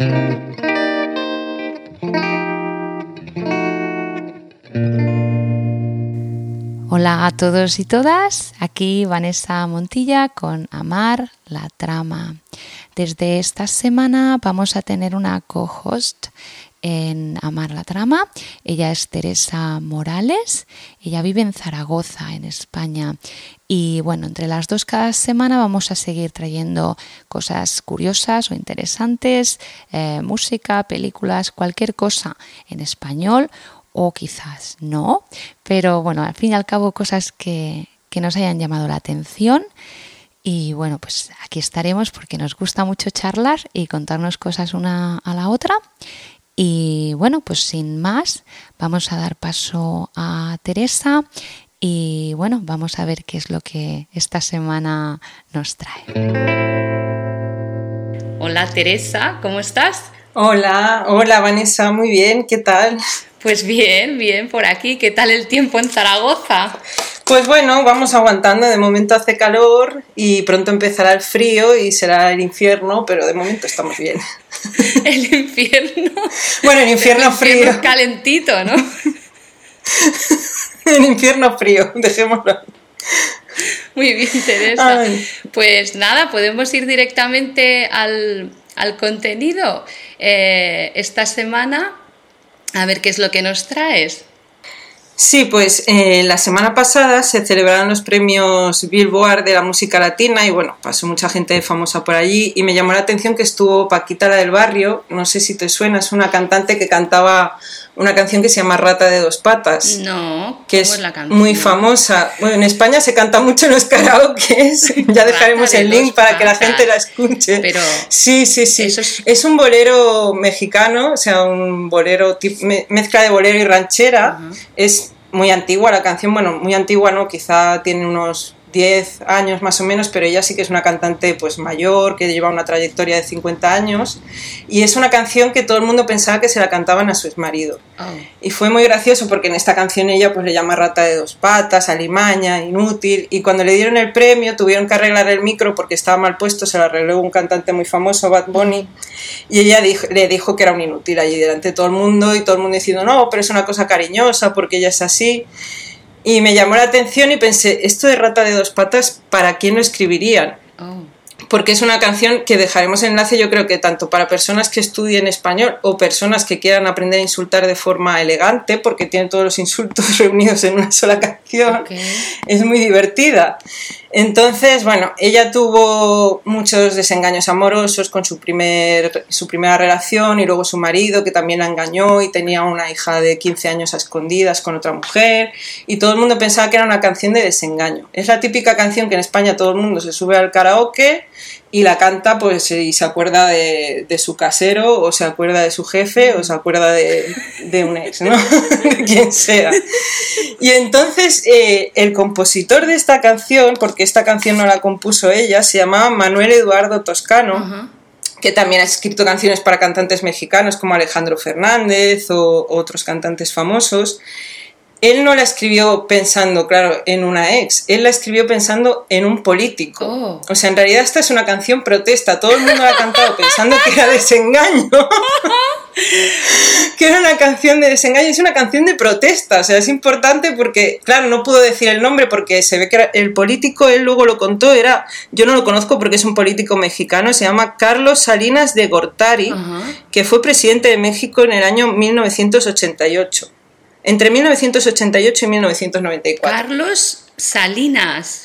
Hola a todos y todas, aquí Vanessa Montilla con Amar la Trama. Desde esta semana vamos a tener una co-host en Amar la Trama. Ella es Teresa Morales, ella vive en Zaragoza, en España. Y bueno, entre las dos cada semana vamos a seguir trayendo cosas curiosas o interesantes, eh, música, películas, cualquier cosa en español o quizás no, pero bueno, al fin y al cabo cosas que, que nos hayan llamado la atención. Y bueno, pues aquí estaremos porque nos gusta mucho charlar y contarnos cosas una a la otra. Y bueno, pues sin más, vamos a dar paso a Teresa y bueno, vamos a ver qué es lo que esta semana nos trae. Hola Teresa, ¿cómo estás? Hola, hola Vanessa, muy bien, ¿qué tal? Pues bien, bien por aquí. ¿Qué tal el tiempo en Zaragoza? Pues bueno, vamos aguantando. De momento hace calor y pronto empezará el frío y será el infierno, pero de momento estamos bien. El infierno. Bueno, el infierno, frío. Calentito, ¿no? el infierno frío, dejémoslo. Muy bien, Teresa. Pues nada, podemos ir directamente al, contenido. Eh, esta semana, a ver qué es lo que nos traes. Sí, pues eh, la semana pasada se celebraron los premios Billboard de la música latina y bueno, pasó mucha gente famosa por allí y me llamó la atención que estuvo Paquita la del barrio, no sé si te suena, es una cantante que cantaba una canción que se llama Rata de dos patas. No, que es, muy famosa. Bueno, en España se canta mucho en los karaokes. ya dejaremos el link para que la gente la escuche. Pero sí, sí, sí. es... un bolero mexicano, o sea, un bolero mezcla de bolero y ranchera. Es muy antigua la canción, bueno, muy antigua no, quizá tiene unos 10 años más o menos, pero ella sí que es una cantante pues mayor, que lleva una trayectoria de 50 años y es una canción que todo el mundo pensaba que se la cantaban a su exmarido. Oh. Y fue muy gracioso porque en esta canción ella pues le llama rata de dos patas, alimaña, inútil y cuando le dieron el premio tuvieron que arreglar el micro porque estaba mal puesto, se lo arregló un cantante muy famoso, Bad Bunny, y ella le dijo que era un inútil allí delante de todo el mundo y todo el mundo diciendo, no, pero es una cosa cariñosa porque ella es así. Y me llamó la atención y pensé, esto de rata de dos patas, ¿para quién lo escribirían? Oh. Porque es una canción que dejaremos enlace, yo creo que tanto para personas que estudien español o personas que quieran aprender a insultar de forma elegante, porque tiene todos los insultos reunidos en una sola canción, es muy divertida. Entonces, bueno, ella tuvo muchos desengaños amorosos con su, primer, su primera relación y luego su marido que también la engañó y tenía una hija de 15 años a escondidas con otra mujer y todo el mundo pensaba que era una canción de desengaño. Es la típica canción que en España todo el mundo se sube al karaoke y la canta pues y se acuerda de, su casero o se acuerda de su jefe o se acuerda de, un ex, ¿no? de quien sea. Y entonces eh, el compositor de esta canción, porque esta canción no la compuso ella, se llamaba Manuel Eduardo Toscano. que también ha escrito canciones para cantantes mexicanos como Alejandro Fernández o otros cantantes famosos él no la escribió pensando, claro, en una ex, él la escribió pensando en un político. Oh. O sea, en realidad esta es una canción protesta, todo el mundo la ha cantado pensando que era desengaño. que era una canción de desengaño, es una canción de protesta, o sea, es importante porque, claro, no pudo decir el nombre porque se ve que era el político, él luego lo contó, era, yo no lo conozco porque es un político mexicano, se llama Carlos Salinas de Gortari, que fue presidente de México en el año 1988 entre 1988 y 1994. Carlos Salinas.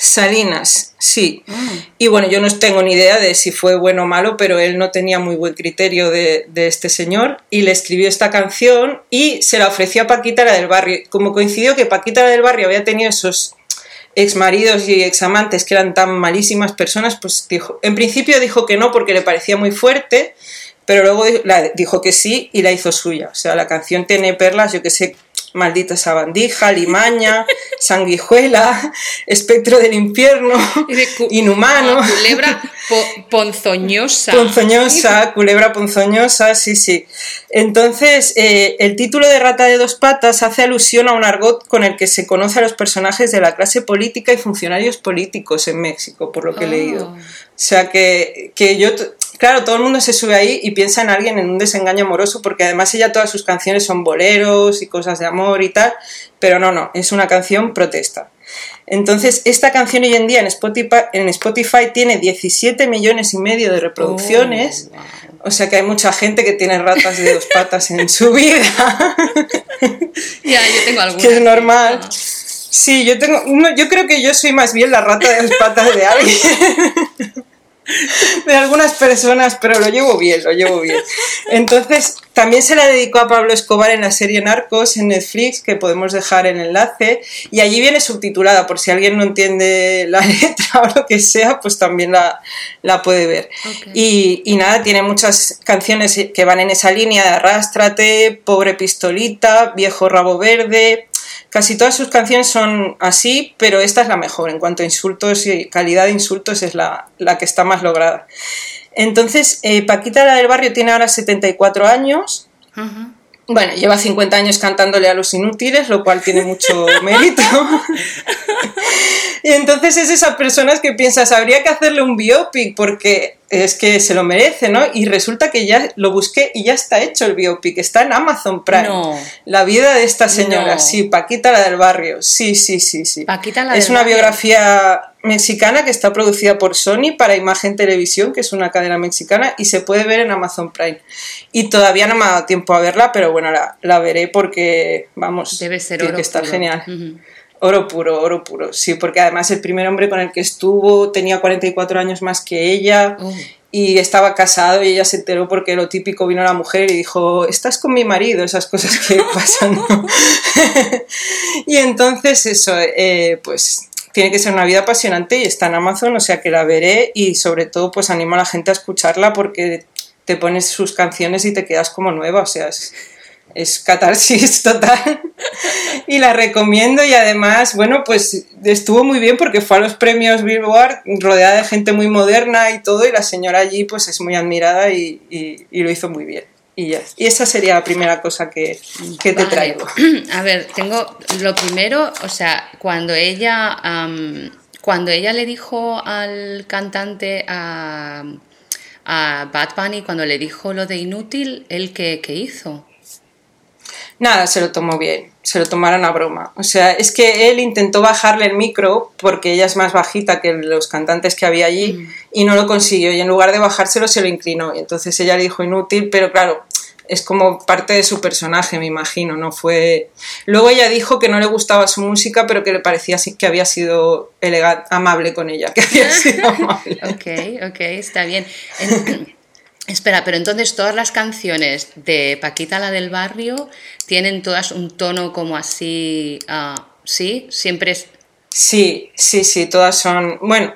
Salinas, sí. Ah. Y bueno, yo no tengo ni idea de si fue bueno o malo, pero él no tenía muy buen criterio de, este señor y le escribió esta canción y se la ofreció a Paquita la del barrio. Como coincidió que Paquita la del barrio había tenido esos ex maridos y ex amantes que eran tan malísimas personas, pues dijo, en principio dijo que no porque le parecía muy fuerte, pero luego dijo que sí y la hizo suya. O sea, la canción tiene perlas, yo que sé, maldita sabandija, limaña, sanguijuela, espectro del infierno, inhumano. culebra ponzoñosa. Ponzoñosa, culebra ponzoñosa, sí, sí. Entonces, eh, el título de Rata de dos patas hace alusión a un argot con el que se conoce a los personajes de la clase política y funcionarios políticos en México, por lo que he leído. Oh. O sea, que, que yo claro, todo el mundo se sube ahí y piensa en alguien en un desengaño amoroso, porque además ella todas sus canciones son boleros y cosas de amor y tal, pero no, no, es una canción protesta. Entonces, esta canción hoy en día en Spotify, en Spotify tiene 17 millones y medio de reproducciones. Oh, O sea que hay mucha gente que tiene ratas de dos patas en su vida. Ya, yo tengo alguna. que es normal. Ah. Sí, yo tengo. no, yo creo que yo soy más bien la rata de dos patas de alguien. De algunas personas, pero lo llevo bien, lo llevo bien. Entonces, también se la dedicó a Pablo Escobar en la serie Narcos en Netflix, que podemos dejar el enlace, y allí viene subtitulada, por si alguien no entiende la letra o lo que sea, pues también la, la puede ver. Y, y nada, tiene muchas canciones que van en esa línea de Arrástrate, Pobre Pistolita, Viejo Rabo Verde. Casi todas sus canciones son así, pero esta es la mejor. En cuanto a insultos y calidad de insultos, es la, la que está más lograda. Entonces, eh, Paquita la del barrio tiene ahora 74 años. Bueno, lleva 50 años cantándole a los inútiles, lo cual tiene mucho mérito. y entonces es esas personas que piensas, habría que hacerle un biopic porque es que se lo merece, ¿no? Y resulta que ya lo busqué y ya está hecho el biopic, está en Amazon Prime. No. La vida de esta señora, No. sí, Paquita la del barrio, sí, sí, sí, sí. Paquita la es una barrio. biografía mexicana que está producida por Sony para Imagen Televisión, que es una cadena mexicana, y se puede ver en Amazon Prime. Y todavía no me ha dado tiempo a verla, pero bueno, la, la veré porque, vamos, Debe ser tiene oro que estar puro. genial. Oro puro, oro puro, sí, porque además el primer hombre con el que estuvo tenía 44 años más que ella Oh. y estaba casado y ella se enteró porque lo típico vino la mujer y dijo, estás con mi marido, esas cosas que pasan. ¿no? y entonces eso, eh, pues tiene que ser una vida apasionante y está en Amazon, o sea que la veré y sobre todo pues animo a la gente a escucharla porque te pones sus canciones y te quedas como nueva, o sea, es, es catarsis total y la recomiendo y además, bueno, pues estuvo muy bien porque fue a los premios Billboard rodeada de gente muy moderna y todo y la señora allí pues es muy admirada y, y- y lo hizo muy bien. Y, ya. y esa sería la primera cosa que, que te Vale. traigo. A ver, tengo lo primero, o sea, cuando ella, cuando ella le dijo al cantante a, a Bad Bunny, cuando le dijo lo de inútil, ¿él qué, qué hizo? Nada, se lo tomó bien, se lo tomaron a broma. O sea, es que él intentó bajarle el micro porque ella es más bajita que los cantantes que había allí y no lo consiguió. Y en lugar de bajárselo, se lo inclinó. Y entonces ella le dijo inútil, pero claro, es como parte de su personaje, me imagino, ¿no? Fue... Luego ella dijo que no le gustaba su música, pero que le parecía que había sido elegante, amable con ella, que había sido amable. Ok, ok, está bien. Espera, pero entonces todas las canciones de Paquita la del barrio tienen todas un tono como así, ah, ¿sí? Siempre es... Sí, sí, sí, todas son. Bueno,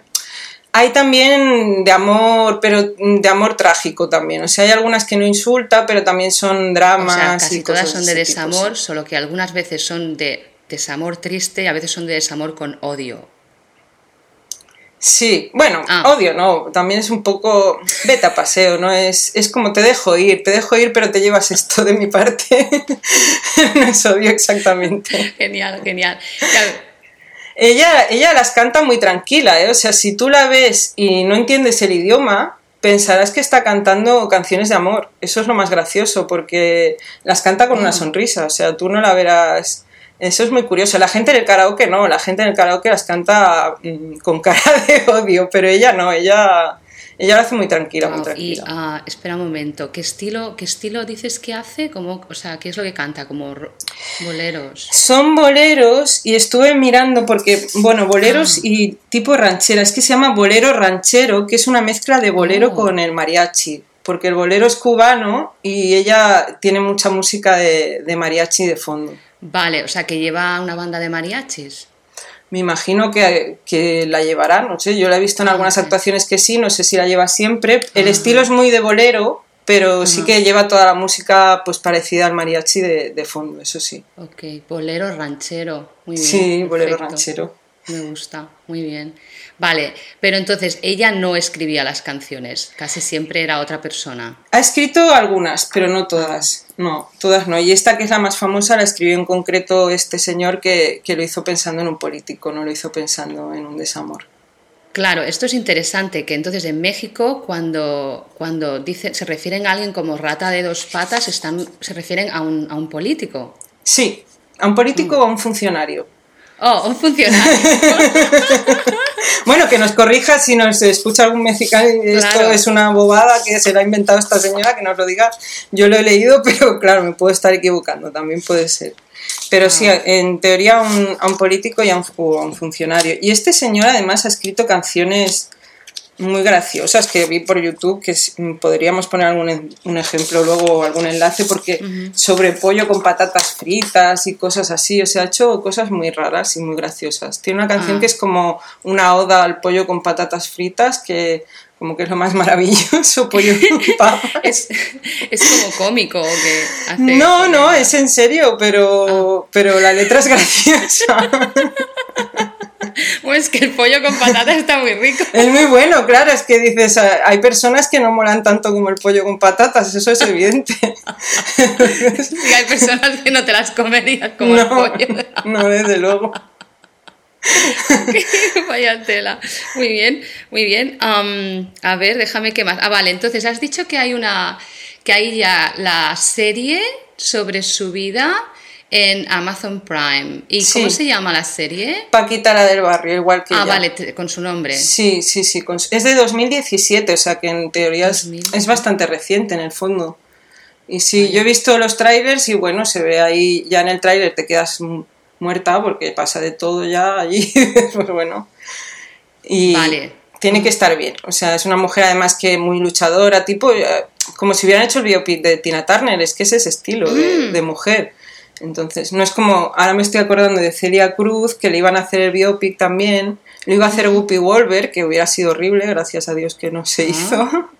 hay también de amor, pero de amor trágico también. O sea, hay algunas que no insulta, pero también son O dramas. sea, casi y todas son de tipo, desamor, sí. solo que algunas veces son de desamor triste y a veces son de desamor con odio. Sí, bueno, Ah. odio, no, también es un poco vete a paseo, ¿no? Es, es como te dejo ir, te dejo ir, pero te llevas esto de mi parte. no es odio exactamente. Genial, genial. Ella, ella las canta muy tranquila, ¿eh? O sea, si tú la ves y no entiendes el idioma, pensarás que está cantando canciones de amor. Eso es lo más gracioso, porque las canta con una sonrisa. O sea, tú no la verás. Eso es muy curioso. La gente en el karaoke no, la gente en el karaoke las canta mm, con cara de odio, pero ella no, ella, ella lo hace muy tranquila, muy wow, y tranquila. ah, espera un momento, ¿qué estilo, qué estilo dices que hace? Como, o sea, ¿qué es lo que canta? Como ro- boleros. Son boleros y estuve mirando porque, bueno, boleros y tipo ranchera. Es que se llama bolero ranchero, que es una mezcla de bolero Oh. con el mariachi. Porque el bolero es cubano y ella tiene mucha música de, de mariachi de fondo. Vale, o sea, que lleva una banda de mariachis. Me imagino que, que la llevará, no sé, yo la he visto en algunas ok. actuaciones que sí, no sé si la lleva siempre. El estilo es muy de bolero, pero sí que lleva toda la música pues parecida al mariachi de, de fondo, eso sí. Ok, bolero ranchero. Muy bien. Sí, bolero ranchero. Me gusta, muy bien. Vale, pero entonces ella no escribía las canciones, casi siempre era otra persona. Ha escrito algunas, pero no todas. No, todas no. Y esta que es la más famosa la escribió en concreto este señor que, que lo hizo pensando en un político, no lo hizo pensando en un desamor. Claro, esto es interesante, que entonces en México cuando, cuando dice, se refieren a alguien como rata de dos patas, están, se refieren a un, a un político. Sí, a un político o a un funcionario. Oh, un funcionario. bueno, que nos corrija si nos escucha algún mexicano esto es una bobada que se la ha inventado esta señora, que nos lo diga. Yo lo he leído, pero claro, me puedo estar equivocando, también puede ser. Pero sí, ah. en teoría a un, a un político y a un, a un, funcionario. Y este señor además ha escrito canciones muy graciosas que vi por YouTube, que podríamos poner algún un ejemplo luego, algún enlace, porque sobre pollo con patatas fritas y cosas así, o sea, ha hecho cosas muy raras y muy graciosas. Tiene una canción ah. que es como una oda al pollo con patatas fritas, que como que es lo más maravilloso, pollo con es, es, como cómico que hace No, no, es en serio, pero, ah. pero la letra es graciosa. Pues que el pollo con patatas está muy rico. Es muy bueno, claro, es que dices, ah, hay personas que no molan tanto como el pollo con patatas, eso es evidente. y hay personas que no te las comerías como el pollo. no, desde luego. Vaya tela. Muy bien, muy bien. a ver, déjame que más. Ah, vale, entonces has dicho que hay una. que hay ya la serie sobre su vida en Amazon Prime. ¿Y cómo se llama la serie? Paquita la del barrio, igual que Ah, vale, con su nombre. Sí, sí, sí. Es de 2017, o sea que en teoría es, bastante reciente en el fondo. Y sí, yo he visto los trailers y bueno, se ve ahí, ya en el trailer te quedas muerta porque pasa de todo ya allí, pues bueno. Y vale. tiene que estar bien. O sea, es una mujer además que muy luchadora, tipo, eh, como si hubieran hecho el biopic de Tina Turner, es que es ese estilo de, mm. mujer. Entonces, no es como, ahora me estoy acordando de Celia Cruz, que le iban a hacer el biopic también, lo iba a hacer Whoopi Wolver, que hubiera sido horrible, gracias a Dios que no se ah. hizo.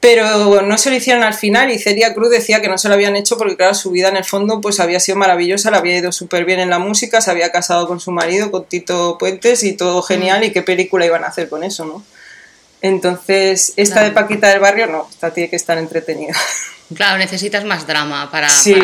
Pero no se lo hicieron al final y Celia Cruz decía que no se lo habían hecho porque, claro, su vida en el fondo pues había sido maravillosa, le había ido súper bien en la música, se había casado con su marido, con Tito Puentes y todo genial. Mm. ¿Y qué película iban a hacer con eso, no? Entonces, esta de Paquita del Barrio, no, esta tiene que estar entretenida. Claro, necesitas más drama para... Sí,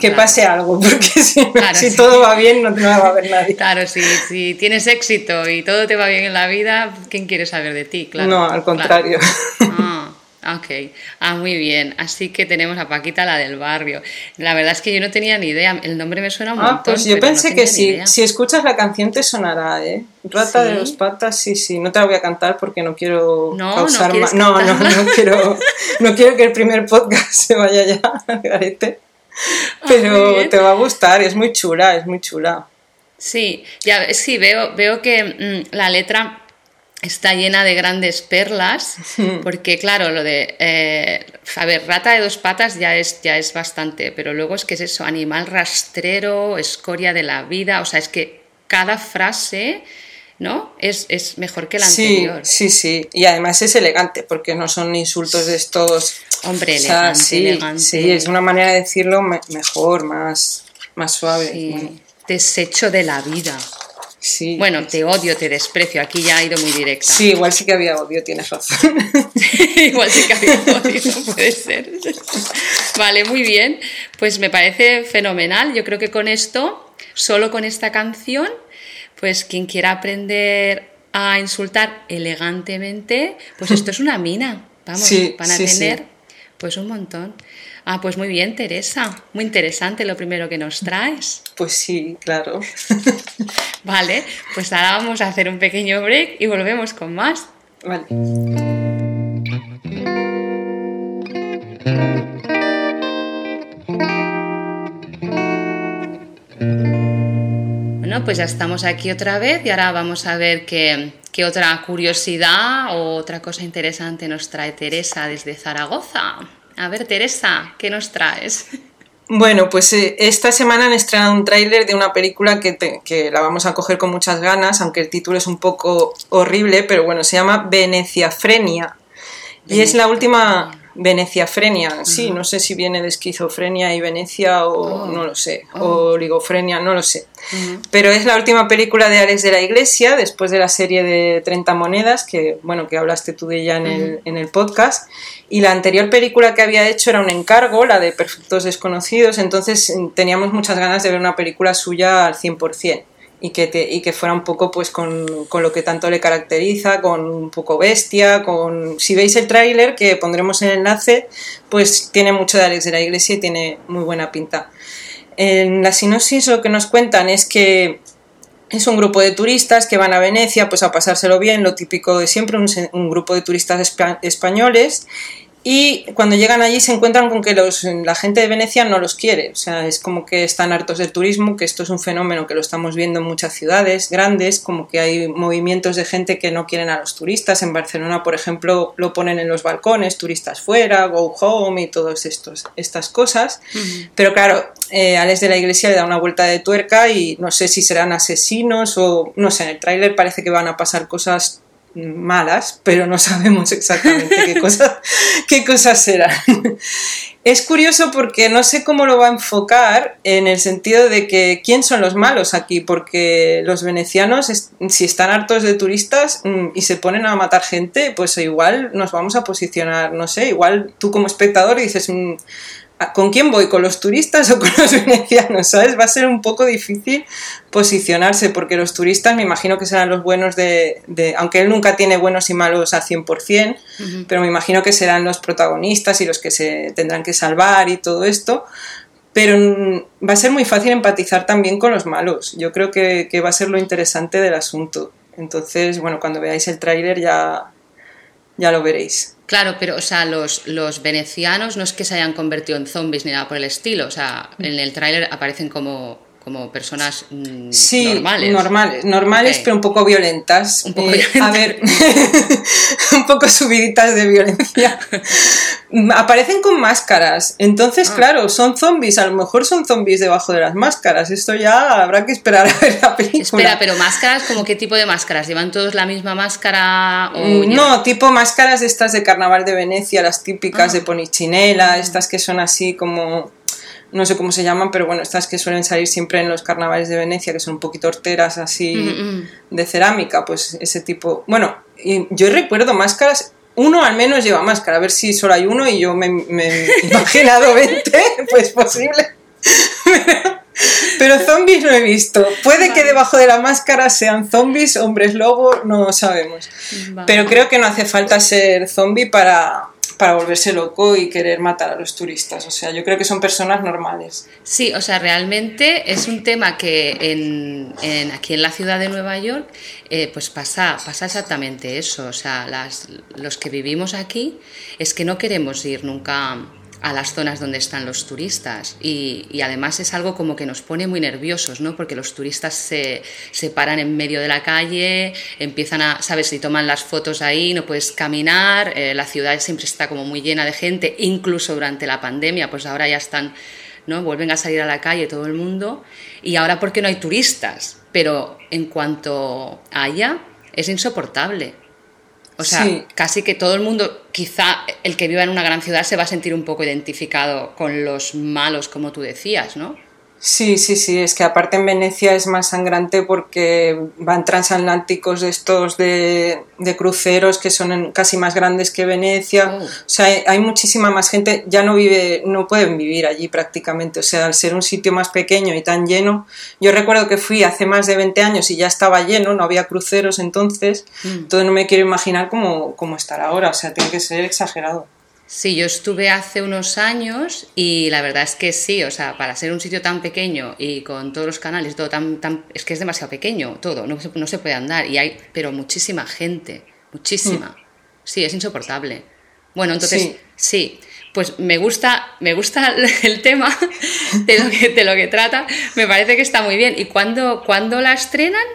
que, pase algo, porque si, todo va bien no, te va a ver nadie. Claro, si, si, tienes éxito y todo te va bien en la vida, ¿quién quiere saber de ti? Claro, no, al contrario. Ah. Ok, ah, muy bien. Así que tenemos a Paquita, la del barrio. La verdad es que yo no tenía ni idea. El nombre me suena un ah, Pues yo pensé que sí. Si escuchas la canción te sonará, ¿eh? Rata de dos patas, sí, sí. No te la voy a cantar porque no quiero no, causar no más. No, no, no quiero, no quiero que el primer podcast se vaya ya garete. Pero te va a gustar, es muy chula, es muy chula. Sí, ya sí, veo, veo que mm, la letra está llena de grandes perlas, porque claro, lo de, eh, a ver, rata de dos patas ya es, ya es bastante, pero luego es que es eso, animal rastrero, escoria de la vida, o sea, es que cada frase... ¿No? Es, es mejor que la anterior. Sí, sí, y además es elegante, porque no son insultos de estos. Hombre, elegante, sí, elegante. Sí, es una manera de decirlo mejor, más, más suave. Sí. Desecho de la vida bueno, te odio, te desprecio. Aquí ya ha ido muy directa. Sí, igual sí que había odio, tienes razón. igual sí que había odio, puede ser. vale, muy bien. Pues me parece fenomenal. Yo creo que con esto, solo con esta canción, pues quien quiera aprender a insultar elegantemente, pues esto es una mina. Vamos, van a tener pues un montón. Ah, pues muy bien, Teresa. Muy interesante lo primero que nos traes. Pues sí, claro. vale, pues ahora vamos a hacer un pequeño break y volvemos con más. Vale. Bueno, pues ya estamos aquí otra vez y ahora vamos a ver qué, qué otra curiosidad o otra cosa interesante nos trae Teresa desde Zaragoza. A ver, Teresa, ¿qué nos traes? Bueno, pues eh, esta semana han estrenado un tráiler de una película que, que, la vamos a coger con muchas ganas, aunque el título es un poco horrible, pero bueno, se llama Veneciafrenia. Y es la última Veneciafrenia, sí, no sé si viene de esquizofrenia y Venecia o oh. no lo sé, o oh. oligofrenia, no lo sé. Pero es la última película de Alex de la Iglesia, después de la serie de 30 monedas, que bueno, que hablaste tú de ella en, el, en el podcast. Y la anterior película que había hecho era un encargo, la de Perfectos Desconocidos, entonces mm, teníamos muchas ganas de ver una película suya al 100% y que, y que fuera un poco pues con, con, lo que tanto le caracteriza, con un poco bestia, con... Si veis el tráiler que pondremos el enlace, pues tiene mucho de Alex de la Iglesia y tiene muy buena pinta. En la sinopsis lo que nos cuentan es que es un grupo de turistas que van a Venecia pues a pasárselo bien, lo típico de siempre, un grupo de turistas españoles y cuando llegan allí se encuentran con que los, la gente de Venecia no los quiere. O sea, es como que están hartos del turismo, que esto es un fenómeno que lo estamos viendo en muchas ciudades grandes, como que hay movimientos de gente que no quieren a los turistas. En Barcelona, por ejemplo, lo ponen en los balcones, turistas fuera, go home y todas estas cosas. Pero claro, eh, Alex de la Iglesia le da una vuelta de tuerca y no sé si serán asesinos o no sé, en el tráiler parece que van a pasar cosas malas, pero no sabemos exactamente qué cosas, qué cosas serán. Es curioso porque no sé cómo lo va a enfocar en el sentido de que quién son los malos aquí, porque los venecianos, si están hartos de turistas mm, y se ponen a matar gente, pues igual nos vamos a posicionar, no sé, igual tú como espectador dices, mm, ¿Con quién voy? ¿Con los turistas o con los venecianos? ¿Sabes? Va a ser un poco difícil posicionarse porque los turistas me imagino que serán los buenos de... aunque él nunca tiene buenos y malos al 100%, pero me imagino que serán los protagonistas y los que se tendrán que salvar y todo esto. Pero va a ser muy fácil empatizar también con los malos. Yo creo que, que va a ser lo interesante del asunto. Entonces, bueno, cuando veáis el tráiler ya, ya lo veréis. Claro, pero, o sea, los, los venecianos no es que se hayan convertido en zombies ni nada por el estilo. O sea, en el tráiler aparecen como como personas mm, sí, normales. normales, normales pero un poco violentas. Un poco eh, A ver, un poco subiditas de violencia. Aparecen con máscaras, entonces, ah. claro, son zombies, a lo mejor son zombies debajo de las máscaras, esto ya habrá que esperar a ver la película. Espera, pero máscaras, ¿como qué tipo de máscaras? ¿Llevan todos la misma máscara? O mm, no, tipo máscaras estas de Carnaval de Venecia, las típicas ah. de Ponichinela, ah. estas que son así como no sé cómo se llaman, pero bueno, estas que suelen salir siempre en los carnavales de Venecia, que son un poquito horteras así mm, mm. de cerámica, pues ese tipo. Bueno, yo recuerdo máscaras, uno al menos lleva máscara, a ver si solo hay uno y yo me, he imaginado 20, pues posible. Pero zombies no he visto. Puede que debajo de la máscara sean zombies, hombres lobo, no sabemos. Pero creo que no hace falta ser zombie para, para volverse loco y querer matar a los turistas. O sea, yo creo que son personas normales. Sí, o sea, realmente es un tema que en, aquí en la ciudad de Nueva York eh, pues pasa, pasa exactamente eso. O sea, las, los que vivimos aquí es que no queremos ir nunca a las zonas donde están los turistas y, además es algo como que nos pone muy nerviosos, ¿no? Porque los turistas se, se, paran en medio de la calle, empiezan a, sabes, si toman las fotos ahí, no puedes caminar, eh, la ciudad siempre está como muy llena de gente, incluso durante la pandemia, pues ahora ya están, ¿no? Vuelven a salir a la calle todo el mundo y ahora porque no hay turistas, pero en cuanto haya, es insoportable. O sea, casi que todo el mundo, quizá el que viva en una gran ciudad se va a sentir un poco identificado con los malos, como tú decías, ¿no? Sí, sí, sí, es que aparte en Venecia es más sangrante porque van transatlánticos de estos de, cruceros que son casi más grandes que Venecia, oh. o sea, hay, muchísima más gente, ya no vive, no pueden vivir allí prácticamente, o sea, al ser un sitio más pequeño y tan lleno, yo recuerdo que fui hace más de 20 años y ya estaba lleno, no había cruceros entonces, mm. entonces no me quiero imaginar cómo, cómo estará ahora, o sea, tiene que ser exagerado. Sí, yo estuve hace unos años y la verdad es que sí, o sea, para ser un sitio tan pequeño y con todos los canales, todo tan, tan es que es demasiado pequeño, todo, no, no se puede andar y hay, pero muchísima gente, muchísima. Mm. Sí, es insoportable. Bueno, entonces, sí. pues me gusta, me gusta el tema de lo, que, de lo que trata, me parece que está muy bien. ¿Y cuándo, cuándo la estrenan?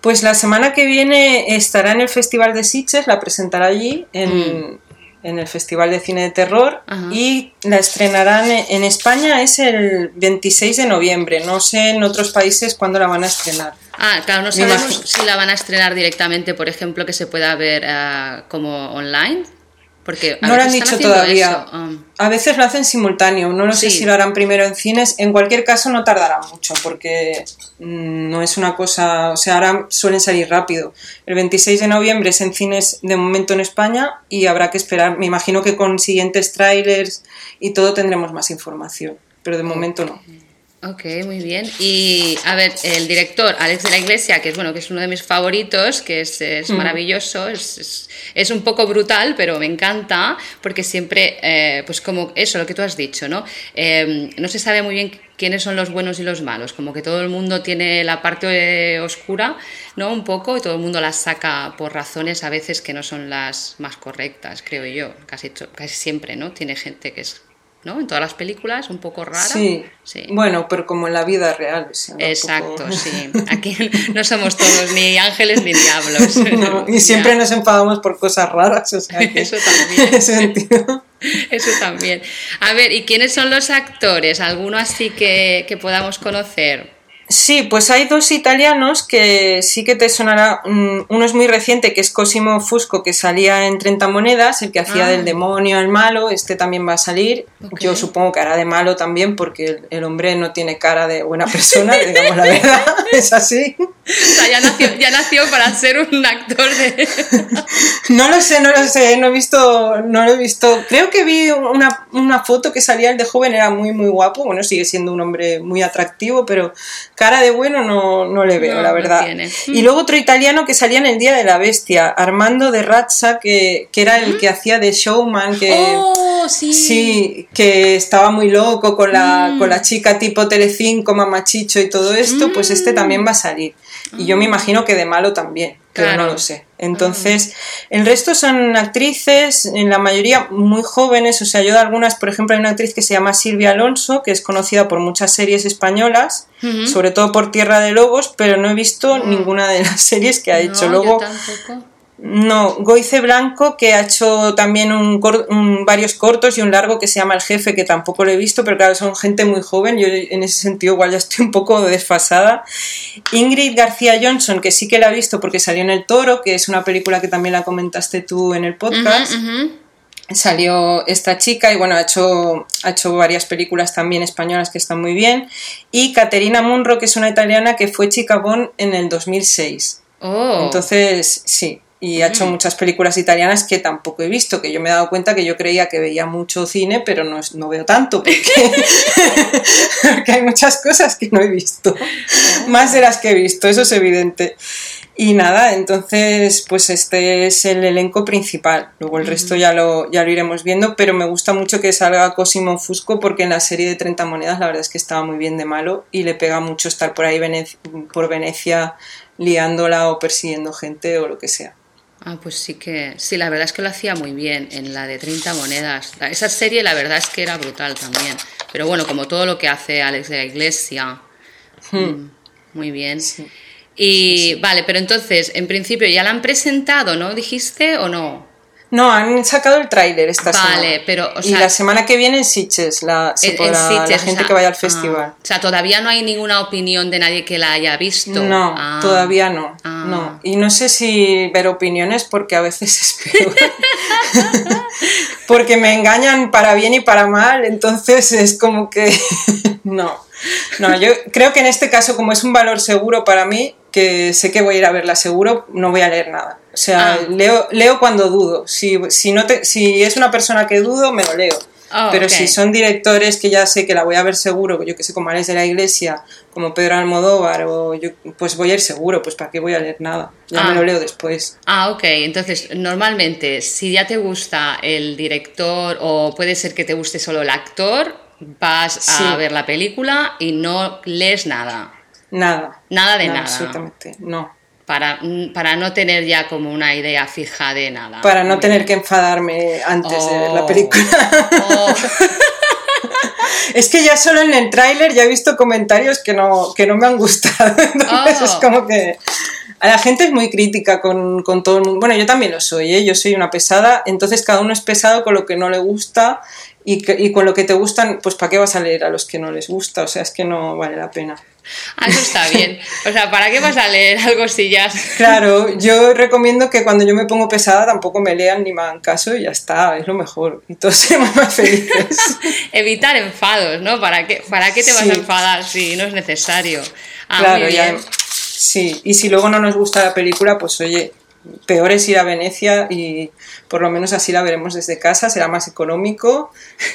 Pues la semana que viene estará en el Festival de Sitges, la presentará allí en, mm en el Festival de Cine de Terror y la estrenarán en España es el 26 de noviembre, no sé en otros países cuándo la van a estrenar. Ah, claro, no sabemos si la van a estrenar directamente, por ejemplo, que se pueda ver uh, como online no lo han dicho todavía. Ah. A veces lo hacen simultáneo, no lo sé si lo harán primero en cines. En cualquier caso no tardará mucho porque mm, no es una cosa, o sea, ahora suelen salir rápido. El 26 de noviembre es en cines de momento en España y habrá que esperar. Me imagino que con siguientes trailers y todo tendremos más información, pero de momento no. Ok, muy bien. Y a ver, el director Alex de la Iglesia, que es bueno, que es uno de mis favoritos, que es, es maravilloso, es, es, es, un poco brutal, pero me encanta, porque siempre, eh, pues como eso, lo que tú has dicho, ¿no? Eh, no se sabe muy bien quiénes son los buenos y los malos, como que todo el mundo tiene la parte oscura, ¿no? Un poco, y todo el mundo las saca por razones a veces que no son las más correctas, creo yo, casi, casi siempre, ¿no? Tiene gente que es ¿no? En todas las películas, un poco rara. Sí, sí. bueno, pero como en la vida real. Exacto, sí. Aquí no somos todos ni ángeles ni diablos. No, y siempre nos enfadamos por cosas raras. O sea Eso también. Eso también. A ver, ¿y quiénes son los actores? ¿Alguno así que, que podamos conocer? Sí, pues hay dos italianos que sí que te sonará. Mm, uno es muy reciente, que es Cosimo Fusco, que salía en 30 monedas, el que hacía del ah. demonio, el malo. Este también va a salir. Yo supongo que hará de malo también, porque el, hombre no tiene cara de buena persona, digamos la verdad. es así. O sea, ya nació, ya nació para ser un actor de. no lo sé, no lo sé. No he visto. No lo he visto. Creo que vi una, una foto que salía el de joven, era muy, muy guapo. Bueno, sigue siendo un hombre muy atractivo, pero cara de bueno no, no le veo, la verdad. y luego otro italiano que salía en El Día de la Bestia, Armando de Razza, que, que era el que hacía de showman, que, oh, sí. sí. que estaba muy loco con la, mm. con la chica tipo Telecinco, Mamachicho y todo esto, pues este mm. también va a salir. Y yo me ah. imagino que de malo también, pero no lo sé. Entonces, el resto son actrices, en la mayoría muy jóvenes, o sea, yo de algunas, por ejemplo, hay una actriz que se llama Silvia Alonso, que es conocida por muchas series españolas, sobre todo por Tierra de Lobos, pero no he visto ninguna de las series que ha hecho. Luego, no, Goice Blanco, que ha hecho también un, varios cortos y un largo que se llama El Jefe, que tampoco lo he visto, pero claro, son gente muy joven, yo en ese sentido igual ya estoy un poco desfasada. Ingrid García Johnson, que sí que la he visto porque salió en El Toro, que es una película que también la comentaste tú en el podcast. Salió esta chica y bueno, ha hecho, ha hecho varias películas también españolas que están muy bien. Y Caterina Munro, que es una italiana que fue chica Bon en el 2006. Entonces, sí, y ha hecho muchas películas italianas que tampoco he visto, que yo me he dado cuenta que yo creía que veía mucho cine, pero no, no veo tanto, porque, hay muchas cosas que no he visto, más de las que he visto, eso es evidente. Y nada, entonces pues este es el elenco principal, luego el resto ya lo, ya lo iremos viendo, pero me gusta mucho que salga Cosimo Fusco porque en la serie de 30 monedas la verdad es que estaba muy bien de malo y le pega mucho estar por ahí por Venecia liándola o persiguiendo gente o lo que sea. Ah, pues sí que, sí, la verdad es que lo hacía muy bien en la de 30 monedas. Esa serie la verdad es que era brutal también. Pero bueno, como todo lo que hace Alex de la Iglesia. Hmm. Mm, muy bien. Y vale, pero entonces, en principio ya la han presentado, ¿no? ¿Dijiste o no? No, han sacado el tráiler esta semana. Vale, pero. y la semana que viene en Sitges, la, la gente que vaya al ah, festival. o sea, todavía no hay ninguna opinión de nadie que la haya visto. No, ah. todavía no, ah. no. Y no sé si ver opiniones porque a veces es peor. porque me engañan para bien y para mal, entonces es como que. no. No, yo creo que en este caso, como es un valor seguro para mí, que sé que voy a ir a verla seguro, no voy a leer nada. O sea, ah. leo, leo cuando dudo. Si, si, no te, si es una persona que dudo, me lo leo. Ah, Pero si son directores que ya sé que la voy a ver seguro, yo que sé, como Alex de la Iglesia, como Pedro Almodóvar, o yo, pues voy a ir seguro, pues para qué voy a leer nada. Ya me lo ah. leo después. Ah, ok. Entonces, normalmente, si ya te gusta el director, o puede ser que te guste solo el actor, vas a ver la película y no lees nada. Nada. Nada de nada. Absolutamente, no. Para, para, no tener ya como una idea fija de nada. Para no tener que enfadarme antes de ver la oh. película. Oh. es que ya solo en el tráiler ya he visto comentarios que no, que no me han gustado. Entonces es oh. como que a la gente es muy crítica con, con, todo el mundo. Bueno, yo también lo soy, ¿eh? yo soy una pesada, entonces cada uno es pesado con lo que no le gusta y, y con lo que te gustan, pues ¿para qué vas a leer a los que no les gusta? O sea, es que no vale la pena. Ah, eso está bien. O sea, ¿para qué vas a leer algo si ya... Claro, yo recomiendo que cuando yo me pongo pesada tampoco me lean ni me hagan caso y ya está, es lo mejor. Y todos seremos más felices. Evitar enfados, ¿no? ¿Para qué, para qué te vas a enfadar si no es necesario? Ah, claro, ya. Sí, y si luego no nos gusta la película, pues oye, peor es ir a Venecia y por lo menos así la veremos desde casa, será más económico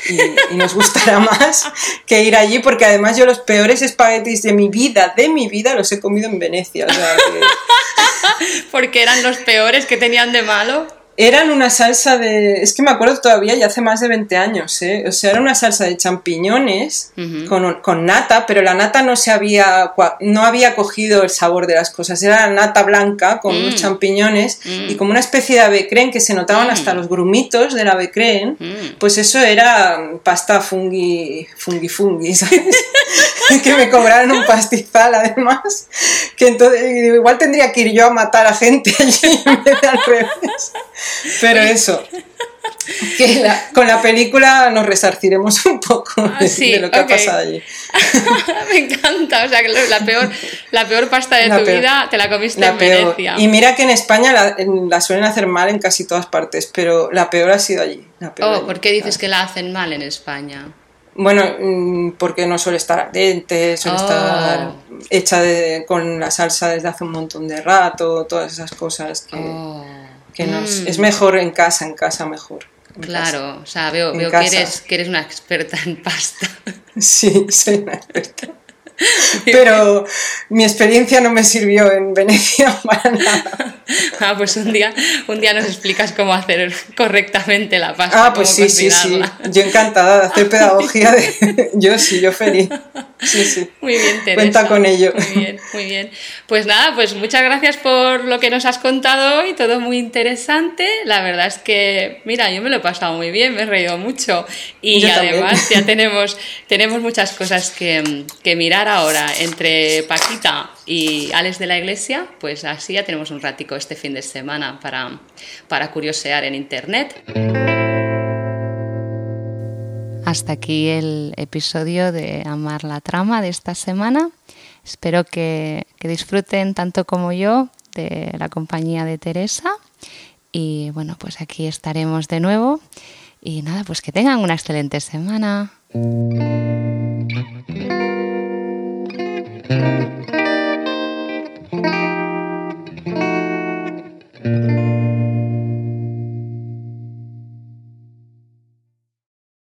y, nos gustará más que ir allí porque además yo los peores espaguetis de mi vida, de mi vida, los he comido en Venecia. porque eran los peores que tenían de malo. Eran una salsa de. Es que me acuerdo todavía, ya hace más de 20 años, ¿eh? O sea, era una salsa de champiñones con, con, nata, pero la nata no se había. No había cogido el sabor de las cosas. Era nata blanca con unos mm. champiñones y mm. como una especie de ave que se notaban hasta mm. los grumitos del ave Pues eso era pasta fungi. fungi fungi, ¿sabes? que me cobraron un pastizal además. Que entonces igual tendría que ir yo a matar a gente allí en vez de al revés. Pero eso, que con la película nos resarciremos un poco ah, de, lo que ha pasado allí. Me encanta, o sea, que la peor, la peor pasta de tu vida te la comiste en Venecia. Y mira que en España la, suelen hacer mal en casi todas partes, pero la peor ha sido allí. oh, ¿por qué dices que la hacen mal en España? Bueno, mm, porque no suele estar ardente, suele estar oh. hecha con la salsa desde hace un montón de rato, todas esas cosas que... Oh que nos, mm. es mejor en casa, en casa mejor. claro, o sea, veo, veo que, eres, que eres una experta en pasta. Sí, soy una experta. Pero mi experiencia no me sirvió en Venecia para nada. Ah, pues un día, un día nos explicas cómo hacer correctamente la pasta. Ah, pues sí, sí, sí. Yo encantada de hacer pedagogía de. Yo sí, yo feliz. Sí, sí. Muy bien, Teresa. Cuenta con ello. Muy bien, muy bien. Pues nada, pues muchas gracias por lo que nos has contado hoy, todo muy interesante. La verdad es que, mira, yo me lo he pasado muy bien, me he reído mucho. Y además ya tenemos, tenemos muchas cosas que, que mirar ahora entre Paquita y Alex de la Iglesia, pues así ya tenemos un ratico este fin de semana para, para curiosear en internet hasta aquí el episodio de Amar la Trama de esta semana. Espero que, disfruten tanto como yo de la compañía de Teresa. Y bueno, pues aquí estaremos de nuevo. Y nada, pues que tengan una excelente semana.